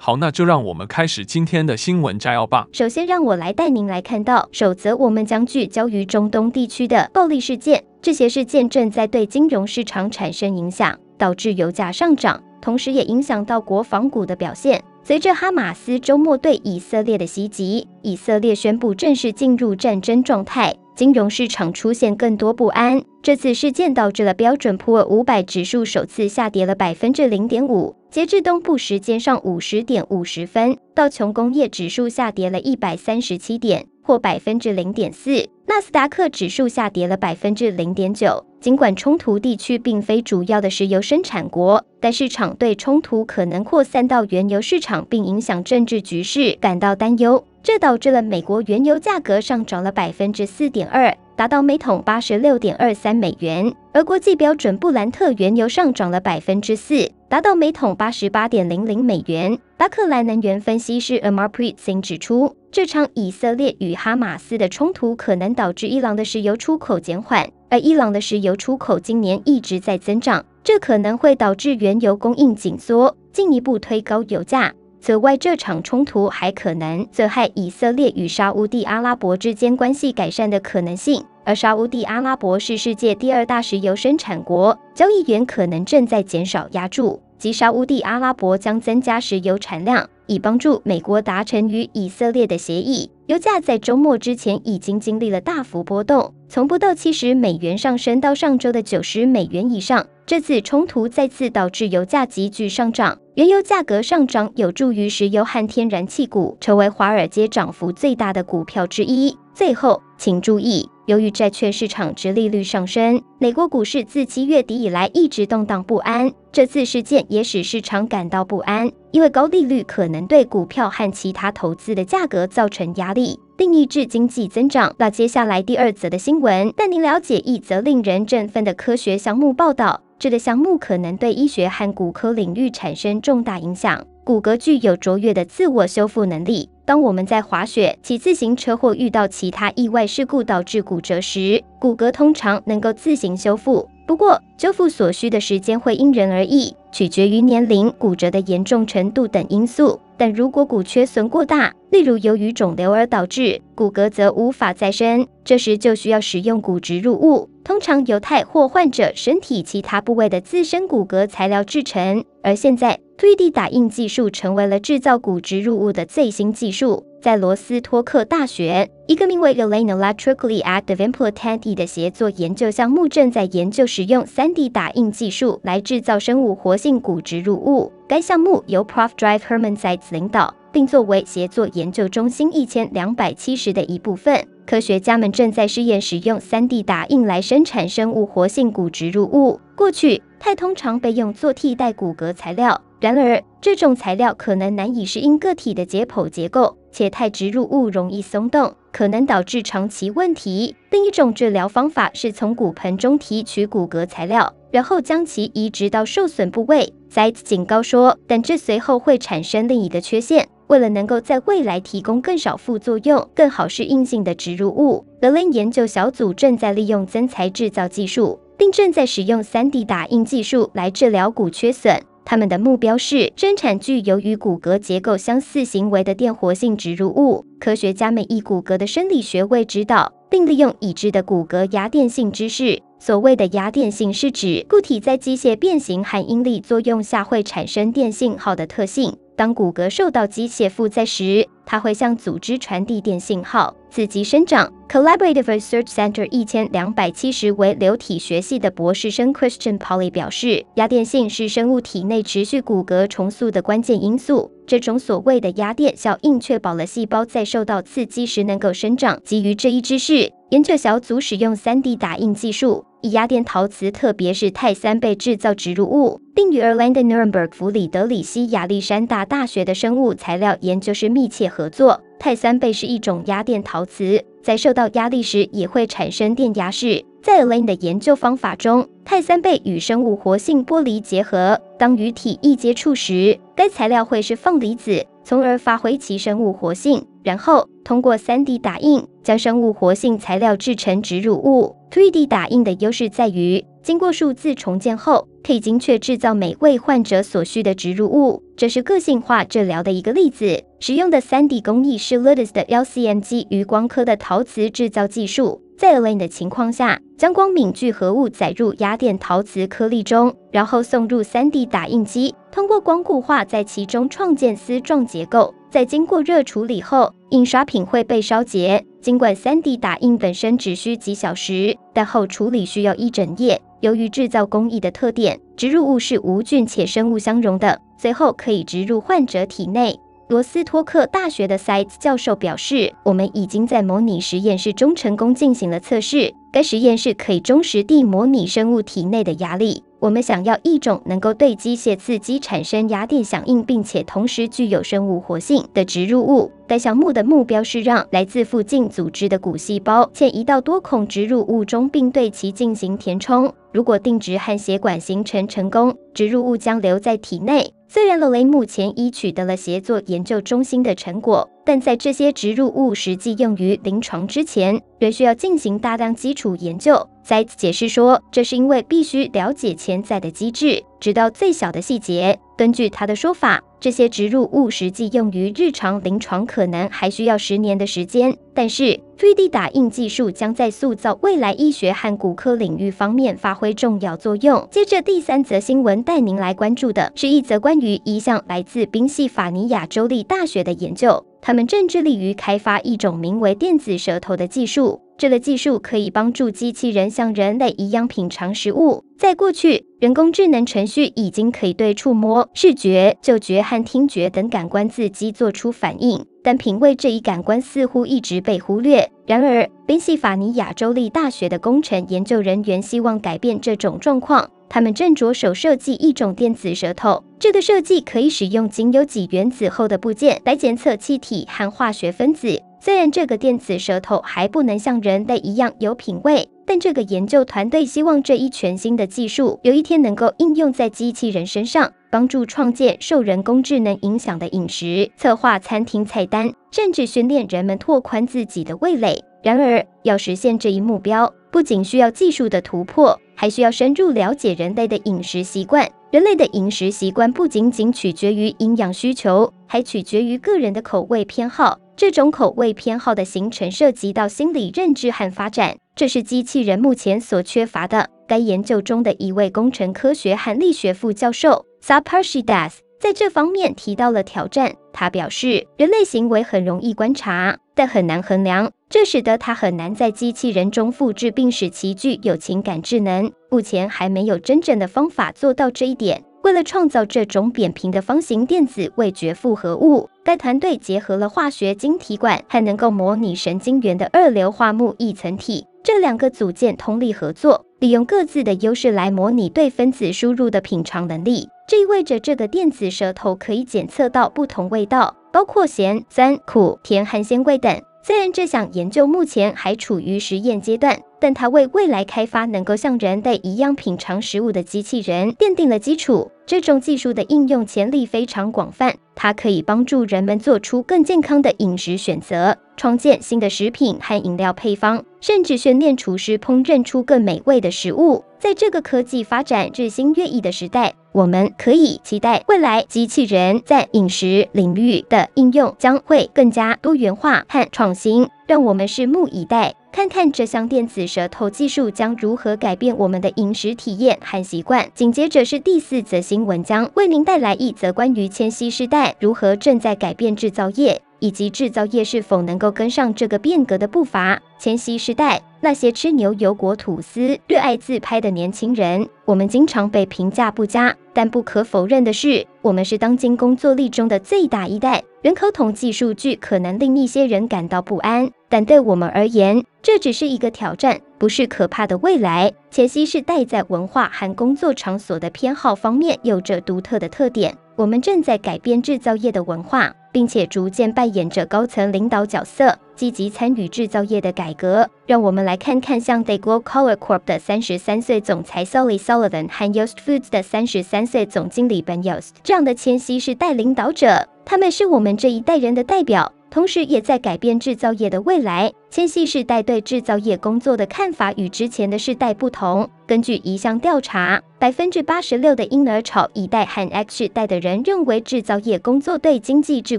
好，那就让我们开始今天的新闻摘要吧。首先，让我来带您来看到首则，我们将聚焦于中东地区的暴力事件。这些事件正在对金融市场产生影响，导致油价上涨，同时也影响到国防股的表现。随着哈马斯周末对以色列的袭击，以色列宣布正式进入战争状态。金融市场出现更多不安。这次事件导致了标准普尔五百指数首次下跌了百分之零点五。截至东部时间上午十点五十分，道琼工业指数下跌了一百三十七点，或百分之零点四。纳斯达克指数下跌了百分之零点九。尽管冲突地区并非主要的石油生产国，但市场对冲突可能扩散到原油市场并影响政治局势感到担忧。这导致了美国原油价格上涨了百分之四点二，达到每桶八十六点二三美元。而国际标准布兰特原油上涨了百分之四，达到每桶八十八点零零美元。巴克莱能源分析师 Amarpreet Singh 指出，这场以色列与哈马斯的冲突可能导致伊朗的石油出口减缓，而伊朗的石油出口今年一直在增长，这可能会导致原油供应紧缩，进一步推高油价。此外，这场冲突还可能损害以色列与沙乌地阿拉伯之间关系改善的可能性，而沙乌地阿拉伯是世界第二大石油生产国，交易员可能正在减少压注，即沙乌地阿拉伯将增加石油产量，以帮助美国达成与以色列的协议。油价在周末之前已经经历了大幅波动，从不到七十美元上升到上周的九十美元以上。这次冲突再次导致油价急剧上涨。原油价格上涨有助于石油和天然气股成为华尔街涨幅最大的股票之一。最后，请注意，由于债券市场殖利率上升，美国股市自七月底以来一直动荡不安。这次事件也使市场感到不安，因为高利率可能对股票和其他投资的价格造成压力，并抑制经济增长。那接下来第二则的新闻，带您了解一则令人振奋的科学项目报道。这个项目可能对医学和骨科领域产生重大影响。骨骼具有卓越的自我修复能力。当我们在滑雪、骑自行车或遇到其他意外事故导致骨折时，骨骼通常能够自行修复。不过，修复所需的时间会因人而异，取决于年龄、骨折的严重程度等因素。但如果骨缺损过大，例如由于肿瘤而导致骨骼则无法再生，这时就需要使用骨植入物，通常由钛或患者身体其他部位的自身骨骼材料制成。而现在，3D 打印技术成为了制造骨植入物的最新技术。在罗斯托克大学，一个名为 Elaine Electrically Active Implantate 的协作研究项目正在研究使用 3D 打印技术来制造生物活性骨植入物。该项目由 Prof Drive Herman Seitz 领导，并作为协作研究中心一千两百七十的一部分。科学家们正在试验使用 3D 打印来生产生物活性骨植入物。过去，钛通常被用作替代骨骼材料，然而这种材料可能难以适应个体的解剖结构。且钛植入物容易松动，可能导致长期问题。另一种治疗方法是从骨盆中提取骨骼材料，然后将其移植到受损部位。Seitz 警告说，但这随后会产生另一个缺陷。为了能够在未来提供更少副作用、更好适应性的植入物，Elaine 研究小组正在利用增材制造技术，并正在使用 3D 打印技术来治疗骨缺损。他们的目标是生产具有与骨骼结构相似行为的电活性植入物。科学家们以骨骼的生理学为指导，并利用已知的骨骼压电性知识。所谓的压电性是指固体在机械变形和应力作用下会产生电信号的特性。当骨骼受到机械负载时，它会向组织传递电信号，刺激生长。Collaborative Research Center 一千两百七十为流体学系的博士生 Christian Pauly 表示，压电性是生物体内持续骨骼重塑的关键因素。这种所谓的压电效应确保了细胞在受到刺激时能够生长。基于这一知识，研究小组使用 3D 打印技术。以压电陶瓷，特别是钛三倍制造植入物，并与 Arlanden Nuremberg 弗里德里希亚历山大大学的生物材料研究室密切合作。钛三倍是一种压电陶瓷，在受到压力时也会产生电压式。在 Elaine 的研究方法中，钛三倍与生物活性玻璃结合，当与体液接触时，该材料会释放离子，从而发挥其生物活性。然后通过 3D 打印，将生物活性材料制成植入物。3D 打印的优势在于，经过数字重建后，可以精确制造每位患者所需的植入物。这是个性化治疗的一个例子。使用的 3D 工艺是 Lotus 的 LCM 基于光刻的陶瓷制造技术。在 a l a n 的情况下，将光敏聚合物载入压电陶瓷颗粒中，然后送入 3D 打印机，通过光固化在其中创建丝状结构。在经过热处理后，印刷品会被烧结。尽管 3D 打印本身只需几小时，但后处理需要一整夜。由于制造工艺的特点，植入物是无菌且生物相容的，随后可以植入患者体内。罗斯托克大学的 Seitz 教授表示：“我们已经在模拟实验室中成功进行了测试。该实验室可以忠实地模拟生物体内的压力。我们想要一种能够对机械刺激产生压电响应，并且同时具有生物活性的植入物。该项目的目标是让来自附近组织的骨细胞迁移到多孔植入物中，并对其进行填充。如果定植和血管形成成功，植入物将留在体内。”虽然罗雷目前已取得了协作研究中心的成果，但在这些植入物实际用于临床之前，仍需要进行大量基础研究。在解释说，这是因为必须了解潜在的机制，直到最小的细节。根据他的说法，这些植入物实际用于日常临床可能还需要十年的时间，但是 3D 打印技术将在塑造未来医学和骨科领域方面发挥重要作用。接着，第三则新闻带您来关注的是一则关于一项来自宾夕法尼亚州立大学的研究，他们正致力于开发一种名为电子舌头的技术。这个技术可以帮助机器人像人类一样品尝食物。在过去，人工智能程序已经可以对触摸、视觉、嗅觉和听觉等感官刺激做出反应，但品味这一感官似乎一直被忽略。然而，宾夕法尼亚州立大学的工程研究人员希望改变这种状况。他们正着手设计一种电子舌头。这个设计可以使用仅有几原子厚的部件来检测气体和化学分子。虽然这个电子舌头还不能像人类一样有品味，但这个研究团队希望这一全新的技术有一天能够应用在机器人身上，帮助创建受人工智能影响的饮食、策划餐厅菜单，甚至训练人们拓宽自己的味蕾。然而，要实现这一目标，不仅需要技术的突破，还需要深入了解人类的饮食习惯。人类的饮食习惯不仅仅取决于营养需求，还取决于个人的口味偏好。这种口味偏好的形成涉及到心理认知和发展，这是机器人目前所缺乏的。该研究中的一位工程科学和力学副教授 Saparshi Das 在这方面提到了挑战。他表示，人类行为很容易观察，但很难衡量，这使得他很难在机器人中复制并使其具有情感智能。目前还没有真正的方法做到这一点。为了创造这种扁平的方形电子味觉复合物，该团队结合了化学晶体管和能够模拟神经元的二硫化钼异层体这两个组件通力合作，利用各自的优势来模拟对分子输入的品尝能力。这意味着这个电子舌头可以检测到不同味道，包括咸、酸、苦、甜和鲜味等。虽然这项研究目前还处于实验阶段，但它为未来开发能够像人类一样品尝食物的机器人奠定了基础。这种技术的应用潜力非常广泛，它可以帮助人们做出更健康的饮食选择，创建新的食品和饮料配方，甚至训练厨师烹饪出更美味的食物。在这个科技发展日新月异的时代，我们可以期待未来机器人在饮食领域的应用将会更加多元化和创新。让我们拭目以待，看看这项电子舌头技术将如何改变我们的饮食体验和习惯。紧接着是第四则新闻，将为您带来一则关于千禧世代如何正在改变制造业。以及制造业是否能够跟上这个变革的步伐？千禧时代，那些吃牛油果吐司、热爱自拍的年轻人，我们经常被评价不佳，但不可否认的是，我们是当今工作力中的最大一代。人口统计数据可能令一些人感到不安，但对我们而言，这只是一个挑战，不是可怕的未来。千禧世代在文化和工作场所的偏好方面有着独特的特点。我们正在改变制造业的文化。并且逐渐扮演着高层领导角色，积极参与制造业的改革。让我们来看看像 DayGlo Color Corp 的三十三岁总裁 Sully Sullivan 和 Yost Foods 的三十三岁总经理 Ben Yost 这样的千禧世代领导者，他们是我们这一代人的代表。同时，也在改变制造业的未来。千禧世代对制造业工作的看法与之前的世代不同。根据一项调查，百分之八十六的婴儿潮一代和 X 世代的人认为制造业工作对经济至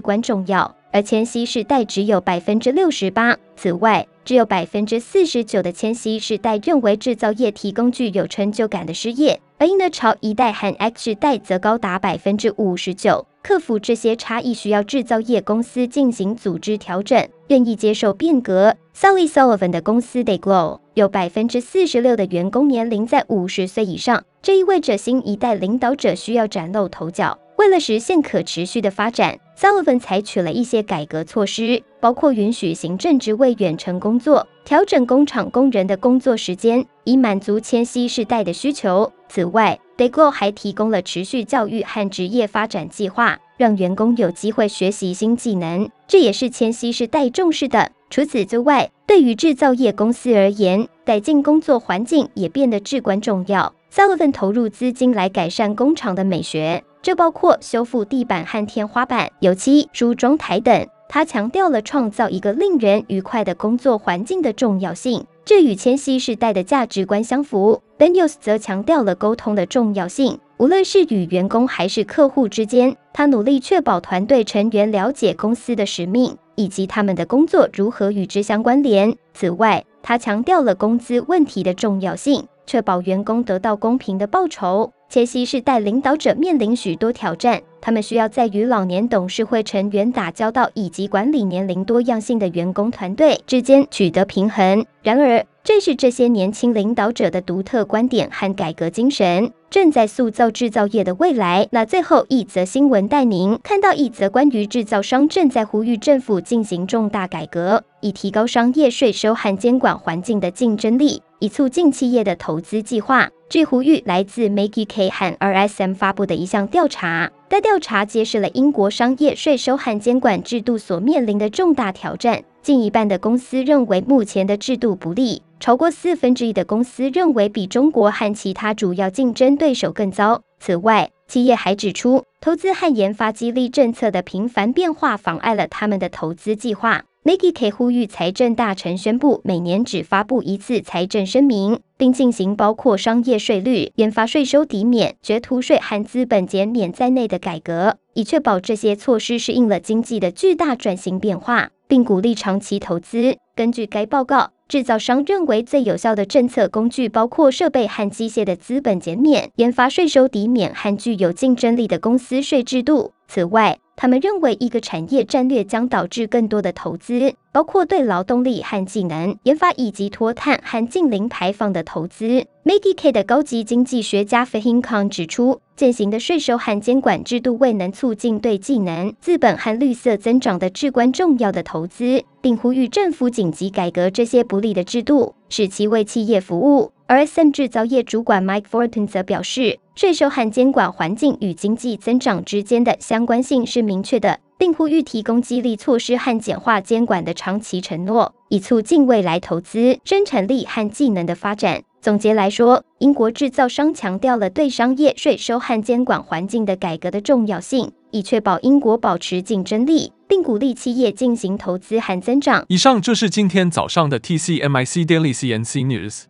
关重要，而千禧世代只有百分之六十八。此外，只有百分之四十九的千禧世代认为制造业提供具有成就感的事业，而婴儿潮一代和 X 世代则高达百分之五十九。克服这些差异需要制造业公司进行组织调整，愿意接受变革。Sally Sullivan 的公司 Dayglow 有百分之四十六的员工年龄在五十岁以上，这意味着新一代领导者需要崭露头角。为了实现可持续的发展，Sullivan 采取了一些改革措施，包括允许行政职位远程工作，调整工厂工人的工作时间，以满足千禧世代的需求。此外，Dago 还提供了持续教育和职业发展计划，让员工有机会学习新技能，这也是千禧世代重视的。除此之外，对于制造业公司而言，改进工作环境也变得至关重要。Sullivan 投入资金来改善工厂的美学。这包括修复地板和天花板、油漆、梳妆台等。他强调了创造一个令人愉快的工作环境的重要性，这与千禧世代的价值观相符。Ben Yost 则强调了沟通的重要性，无论是与员工还是客户之间，他努力确保团队成员了解公司的使命以及他们的工作如何与之相关联。此外，他强调了工资问题的重要性，确保员工得到公平的报酬。千禧世代领导者面临许多挑战，他们需要在与老年董事会成员打交道以及管理年龄多样性的员工团队之间取得平衡。然而，正是这些年轻领导者的独特观点和改革精神，正在塑造制造业的未来。那最后一则新闻带您看到一则关于制造商正在呼吁政府进行重大改革，以提高商业税收和监管环境的竞争力，以促进企业的投资计划。据呼吁来自 McKinsey 和 RSM 发布的一项调查，该调查揭示了英国商业税收和监管制度所面临的重大挑战。近一半的公司认为目前的制度不利，超过四分之一的公司认为比中国和其他主要竞争对手更糟。此外，企业还指出，投资和研发激励政策的频繁变化妨碍了他们的投资计划。McKinsey 呼吁财政大臣宣布每年只发布一次财政声明。并进行包括商业税率、研发税收抵免、学徒税和资本减免在内的改革，以确保这些措施适应了经济的巨大转型变化，并鼓励长期投资。根据该报告，制造商认为最有效的政策工具包括设备和机械的资本减免、研发税收抵免和具有竞争力的公司税制度。此外，他们认为一个产业战略将导致更多的投资，包括对劳动力和技能研发以及脱碳和净零排放的投资。McKinsey 的高级经济学家 Fahim Khan 指出，现行的税收和监管制度未能促进对技能、资本和绿色增长的至关重要的投资，并呼吁政府紧急改革这些不利的制度，使其为企业服务。而 SM 制造业主管 Mike Fortin 则表示，税收和监管环境与经济增长之间的相关性是明确的，并呼吁提供激励措施和简化监管的长期承诺，以促进未来投资、生产力和技能的发展。总结来说，英国制造商强调了对商业税收和监管环境的改革的重要性，以确保英国保持竞争力，并鼓励企业进行投资和增长。以上就是今天早上的 TCMIC Daily CNC News。